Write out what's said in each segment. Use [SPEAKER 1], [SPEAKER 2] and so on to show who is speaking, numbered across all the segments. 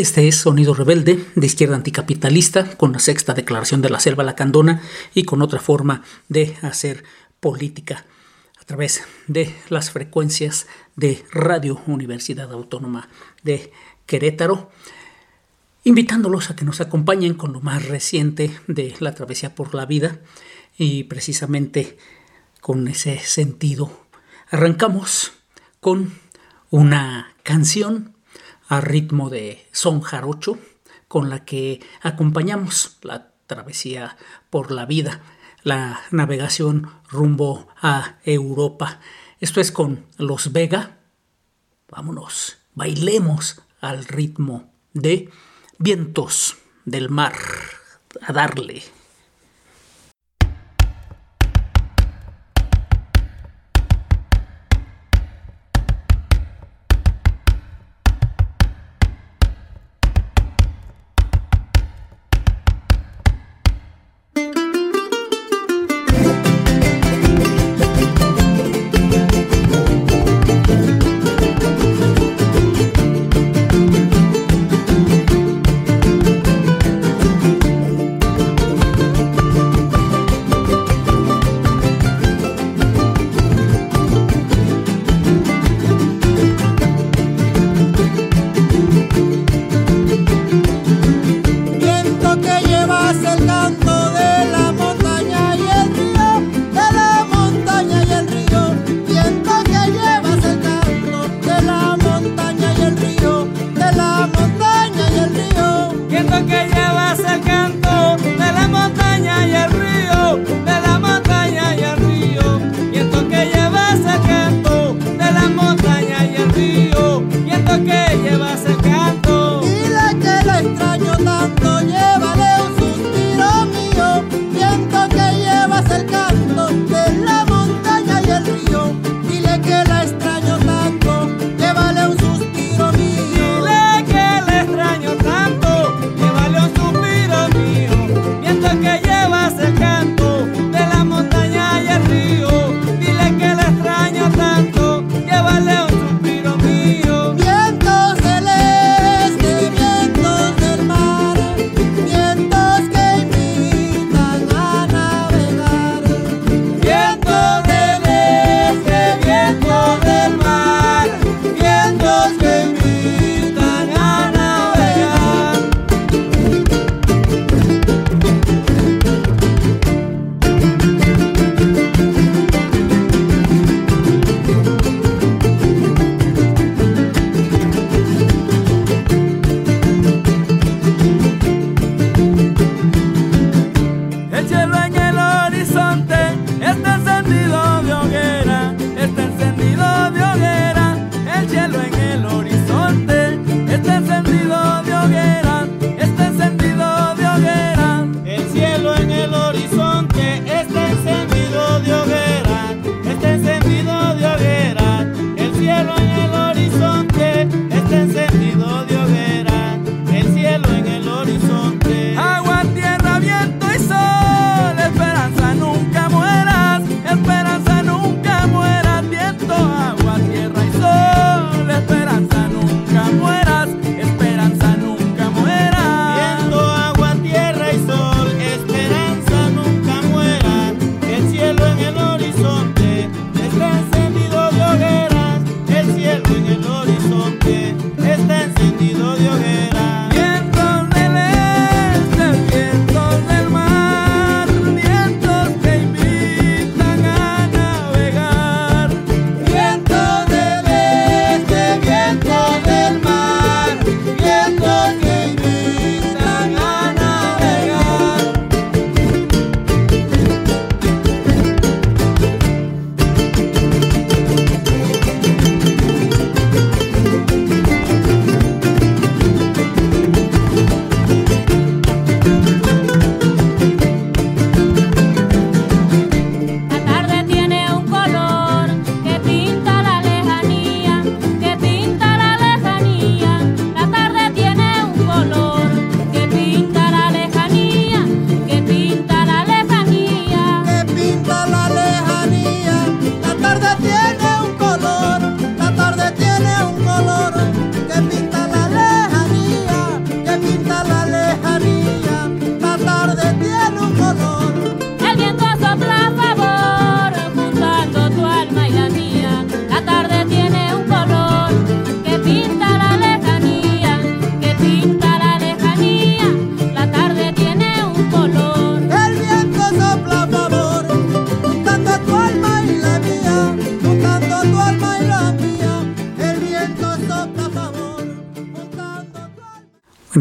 [SPEAKER 1] Este es Sonido Rebelde, de izquierda anticapitalista, con la sexta declaración de la selva lacandona y con otra forma de hacer política a través de las frecuencias de Radio Universidad Autónoma de Querétaro, invitándolos a que nos acompañen con lo más reciente de la travesía por la vida y precisamente con ese sentido. Arrancamos con una canción a ritmo de son jarocho con la que acompañamos la travesía por la vida, la navegación rumbo a Europa. Esto es con los Vega. Vámonos, bailemos al ritmo de vientos del mar. A darle.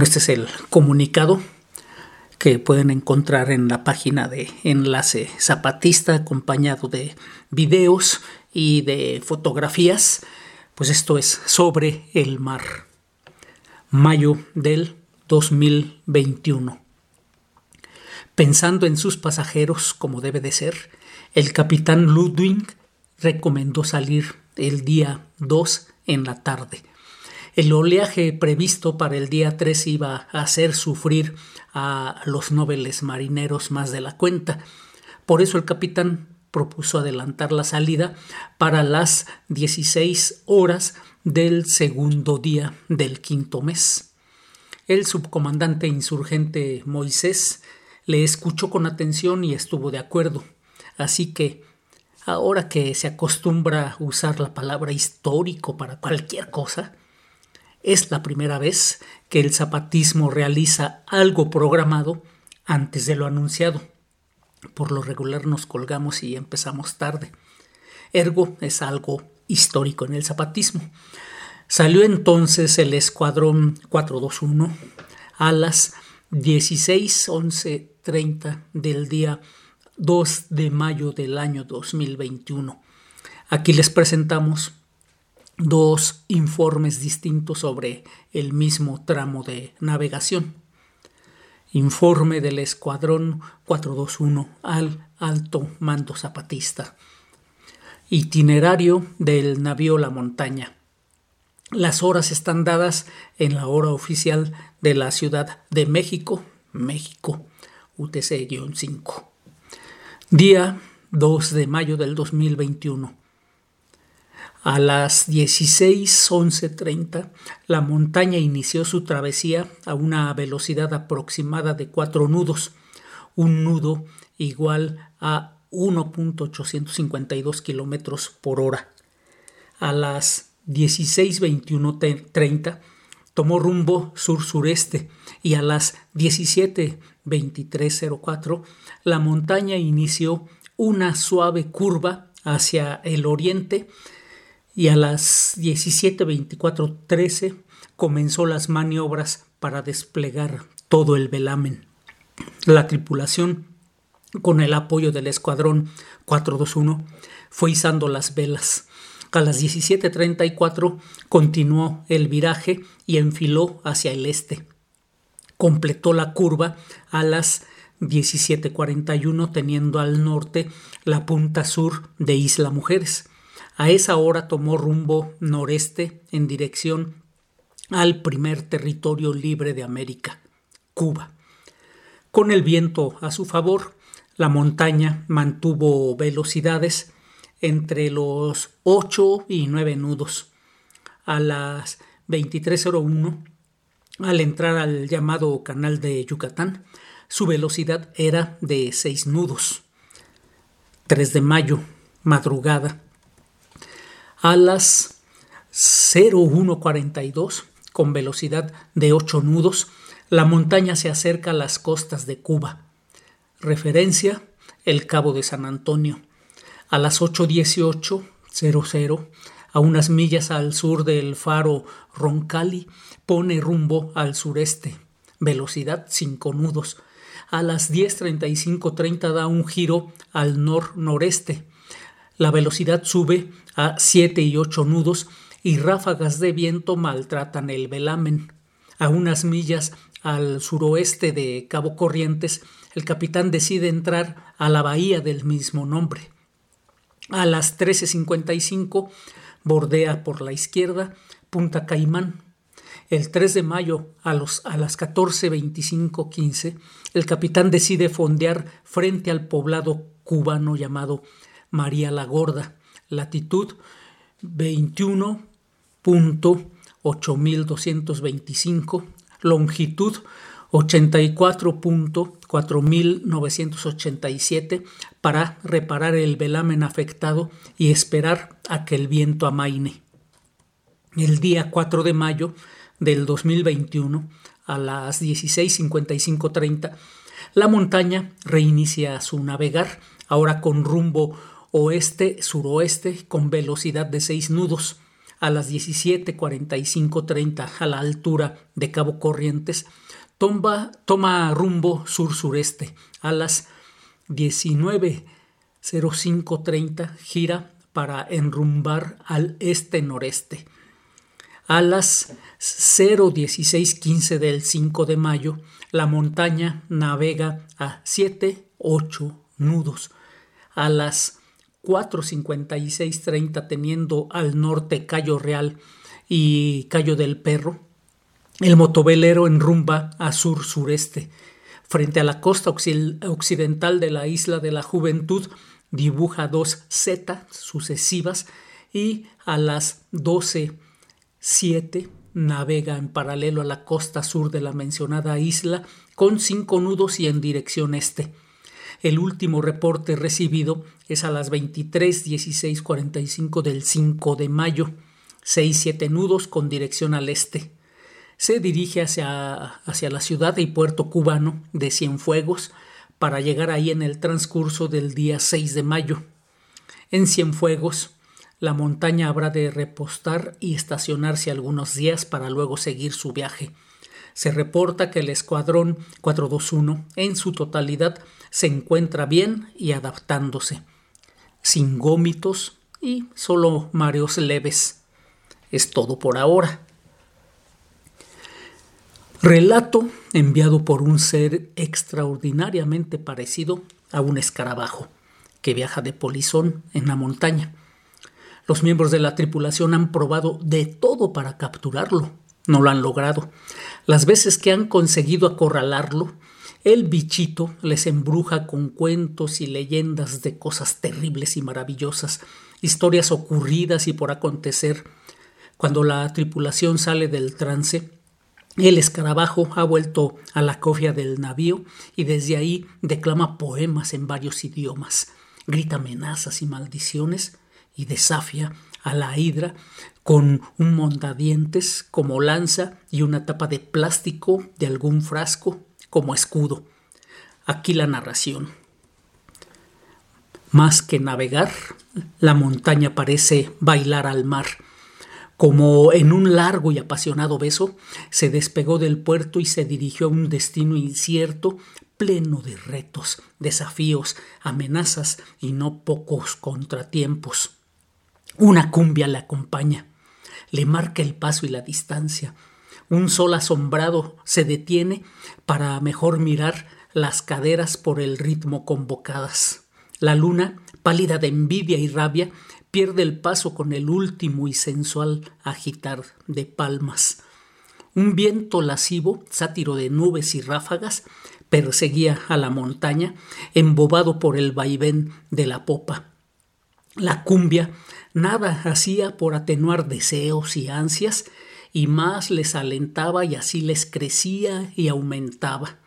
[SPEAKER 2] Este es el comunicado que pueden encontrar en la página de Enlace Zapatista acompañado de videos y de fotografías. Pues esto es sobre el mar. Mayo del 2021. Pensando en sus pasajeros como debe de ser, el capitán Ludwig recomendó salir el día 2 en la tarde. El oleaje previsto para el día 3 iba a hacer sufrir a los nobles marineros más de la cuenta. Por eso el capitán propuso adelantar la salida para las 16 horas del segundo día del quinto mes. El subcomandante insurgente Moisés le escuchó con atención y estuvo de acuerdo. Así que, ahora que se acostumbra a usar la palabra histórico para cualquier cosa, es la primera vez que el zapatismo realiza algo programado antes de lo anunciado. Por lo regular nos colgamos y empezamos tarde. Ergo es algo histórico en el zapatismo. Salió entonces el escuadrón 421 a las 16:11:30 del día 2 de mayo del año 2021. Aquí les presentamos dos informes distintos sobre el mismo tramo de navegación. Informe del Escuadrón 421 al Alto Mando Zapatista. Itinerario del navío La Montaña. Las horas están dadas en la hora oficial de la Ciudad de México, México, UTC-5. Día 2 de mayo del 2021. A las 16:11:30, la montaña inició su travesía a una velocidad aproximada de cuatro nudos, un nudo igual a 1.852 kilómetros por hora. A las 16:21:30 tomó rumbo sur-sureste y a las 17:23:04 la montaña inició una suave curva hacia el oriente y a las 17.24.13 comenzó las maniobras para desplegar todo el velamen. La tripulación, con el apoyo del escuadrón 421, fue izando las velas. A las 17.34 continuó el viraje y enfiló hacia el este. Completó la curva a las 17.41 teniendo al norte la punta sur de Isla Mujeres. A esa hora tomó rumbo noreste en dirección al primer territorio libre de América, Cuba. Con el viento a su favor, la montaña mantuvo velocidades entre los 8 y 9 nudos. A las 23.01, al entrar al llamado canal de Yucatán, su velocidad era de 6 nudos. 3 de mayo, madrugada, a las 0142 con velocidad de 8 nudos, la montaña se acerca a las costas de Cuba. Referencia, el Cabo de San Antonio. A las 8.18.00, a unas millas al sur del faro Roncalli, pone rumbo al sureste. Velocidad 5 nudos. A las 10.35.30 da un giro al nor-noreste la velocidad sube a 7 y 8 nudos y ráfagas de viento maltratan el velamen. A unas millas al suroeste de Cabo Corrientes, el capitán decide entrar a la bahía del mismo nombre. A las 13.55 bordea por la izquierda Punta Caimán. El 3 de mayo a, los, a las 14.25.15 el capitán decide fondear frente al poblado cubano llamado María la Gorda, latitud 21.8225, longitud 84.4987 para reparar el velamen afectado y esperar a que el viento amaine. El día 4 de mayo del 2021, a las 16.55.30, la montaña reinicia su navegar, ahora con rumbo oeste-suroeste con velocidad de 6 nudos. a las 17.45.30 a la altura de Cabo Corrientes, toma, toma rumbo sur-sureste. A las 19.05.30 gira para enrumbar al este-noreste. A las 0.16.15 del 5 de mayo, la montaña navega a 7-8 nudos. A las 4.56.30 teniendo al norte Cayo Real y Cayo del Perro, el motovelero enrumba a sur-sureste. Frente a la costa occidental de la isla de la Juventud, dibuja dos Z sucesivas y a las 12.07 navega en paralelo a la costa sur de la mencionada isla con cinco nudos y en dirección este. El último reporte recibido es a las 23.16.45 del 5 de mayo, seis siete nudos con dirección al este. Se dirige hacia, hacia la ciudad y puerto cubano de Cienfuegos para llegar ahí en el transcurso del día 6 de mayo. En Cienfuegos, la montaña habrá de repostar y estacionarse algunos días para luego seguir su viaje. Se reporta que el escuadrón 421 en su totalidad se encuentra bien y adaptándose, sin gómitos y solo mareos leves. Es todo por ahora. Relato enviado por un ser extraordinariamente parecido a un escarabajo que viaja de polizón en la montaña. Los miembros de la tripulación han probado de todo para capturarlo. No lo han logrado. Las veces que han conseguido acorralarlo, el bichito les embruja con cuentos y leyendas de cosas terribles y maravillosas, historias ocurridas y por acontecer. Cuando la tripulación sale del trance, el escarabajo ha vuelto a la cofia del navío y desde ahí declama poemas en varios idiomas, grita amenazas y maldiciones y desafía a la hidra con un mondadientes como lanza y una tapa de plástico de algún frasco como escudo. Aquí la narración. Más que navegar, la montaña parece bailar al mar. Como en un largo y apasionado beso, se despegó del puerto y se dirigió a un destino incierto, pleno de retos, desafíos, amenazas y no pocos contratiempos. Una cumbia le acompaña, le marca el paso y la distancia, un sol asombrado se detiene para mejor mirar las caderas por el ritmo convocadas. La luna, pálida de envidia y rabia, pierde el paso con el último y sensual agitar de palmas. Un viento lascivo, sátiro de nubes y ráfagas, perseguía a la montaña, embobado por el vaivén de la popa. La cumbia nada hacía por atenuar deseos y ansias, y más les alentaba y así les crecía y aumentaba.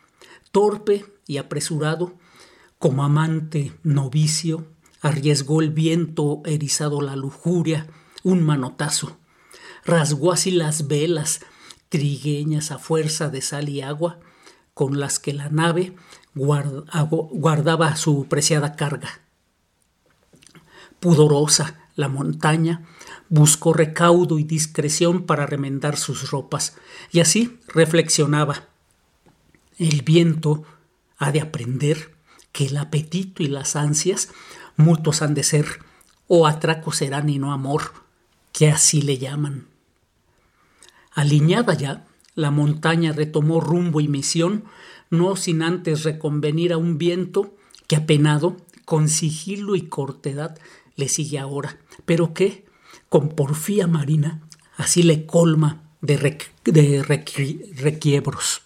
[SPEAKER 2] Torpe y apresurado, como amante novicio, arriesgó el viento erizado la lujuria, un manotazo. Rasgó así las velas, trigueñas a fuerza de sal y agua, con las que la nave guardaba su preciada carga. Pudorosa la montaña buscó recaudo y discreción para remendar sus ropas, y así reflexionaba. El viento ha de aprender que el apetito y las ansias mutuos han de ser, o atracos serán y no amor, que así le llaman. Aliñada ya, la montaña retomó rumbo y misión, no sin antes reconvenir a un viento que apenado, con sigilo y cortedad, le sigue ahora, pero que, con porfía marina, así le colma de, requiebros.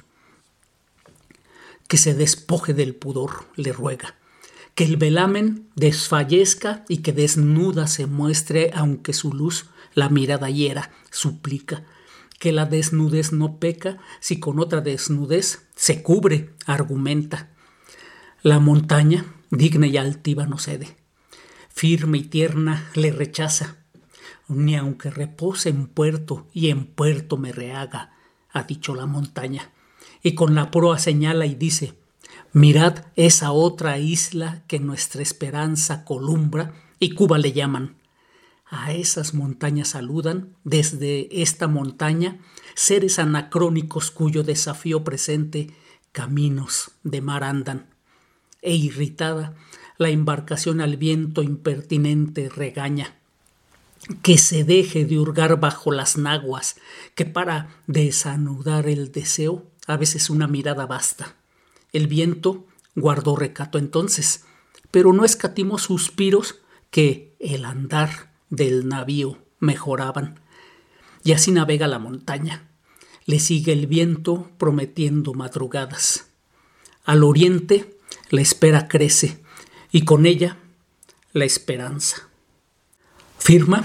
[SPEAKER 2] Que se despoje del pudor, le ruega. Que el velamen desfallezca y que desnuda se muestre, aunque su luz la mirada hiera, suplica. Que la desnudez no peca si con otra desnudez se cubre, argumenta. La montaña, digna y altiva, no cede. Firme y tierna le rechaza ni aunque repose en puerto y en puerto me rehaga, ha dicho la montaña. Y con la proa señala y dice, mirad esa otra isla que nuestra esperanza columbra y Cuba le llaman. a esas montañas saludan, desde esta montaña, seres anacrónicos cuyo desafío presente caminos de mar andan. E irritada, la embarcación al viento impertinente regaña. Que se deje de hurgar bajo las naguas, que para desanudar el deseo a veces una mirada basta. El viento guardó recato entonces, pero no escatimó suspiros que el andar del navío mejoraban. Y así navega la montaña. Le sigue el viento prometiendo madrugadas. Al oriente la espera crece y con ella la esperanza. Firma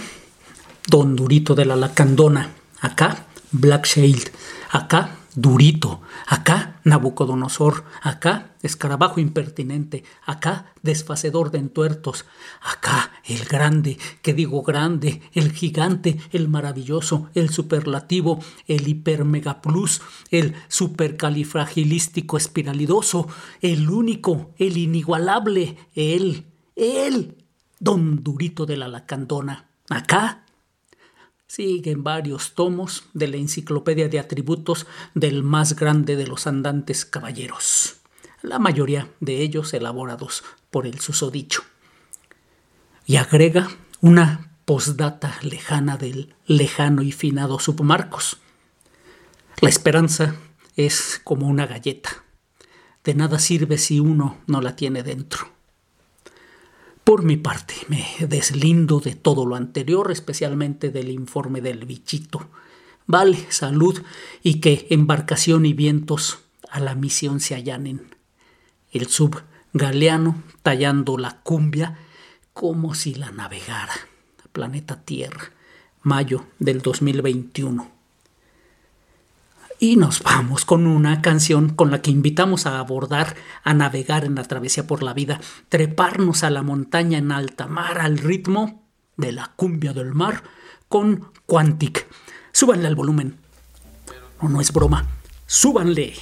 [SPEAKER 2] Don Durito de la Lacandona. Acá Black Shield. Acá Durito, acá Nabucodonosor, acá escarabajo impertinente, acá desfacedor de entuertos, acá el grande, que digo grande, el gigante, el maravilloso, el superlativo, el hipermegaplus, el supercalifragilístico espiralidoso, el único, el inigualable, él, él, don Durito de la Lacandona, acá siguen varios tomos de la enciclopedia de atributos del más grande de los andantes caballeros, la mayoría de ellos elaborados por el susodicho. Y agrega una postdata lejana del lejano y finado submarcos. La esperanza es como una galleta. De nada sirve si uno no la tiene dentro. Por mi parte, me deslindo de todo lo anterior, especialmente del informe del bichito. Vale, salud y que embarcación y vientos a la misión se allanen. El sub galeano tallando la cumbia como si la navegara. Planeta Tierra, mayo del 2021. Y nos vamos con una canción con la que invitamos a abordar, a navegar en la travesía por la vida, treparnos a la montaña en alta mar al ritmo de la cumbia del mar con Quantic. Súbanle al volumen. No, no es broma. Súbanle.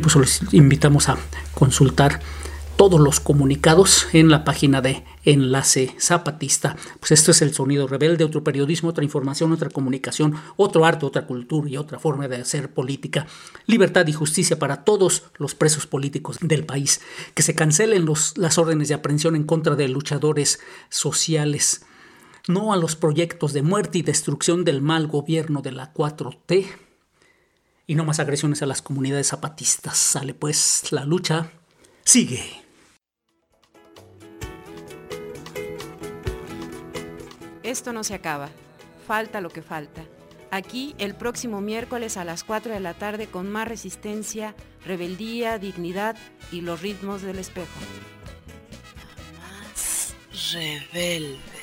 [SPEAKER 2] Pues los invitamos a consultar todos los comunicados en la página de Enlace Zapatista. Pues esto es el sonido rebelde, otro periodismo, otra información, otra comunicación, otro arte, otra cultura y otra forma de hacer política. Libertad y justicia para todos los presos políticos del país. Que se cancelen los, las órdenes de aprehensión en contra de luchadores sociales. No a los proyectos de muerte y destrucción del mal gobierno de la 4T. Y no más agresiones a las comunidades zapatistas. Sale pues, la lucha sigue.
[SPEAKER 3] Esto no se acaba. Falta lo que falta. Aquí el próximo miércoles a las 4 de la tarde con más resistencia, rebeldía, dignidad y los ritmos del espejo.
[SPEAKER 4] Más rebelde.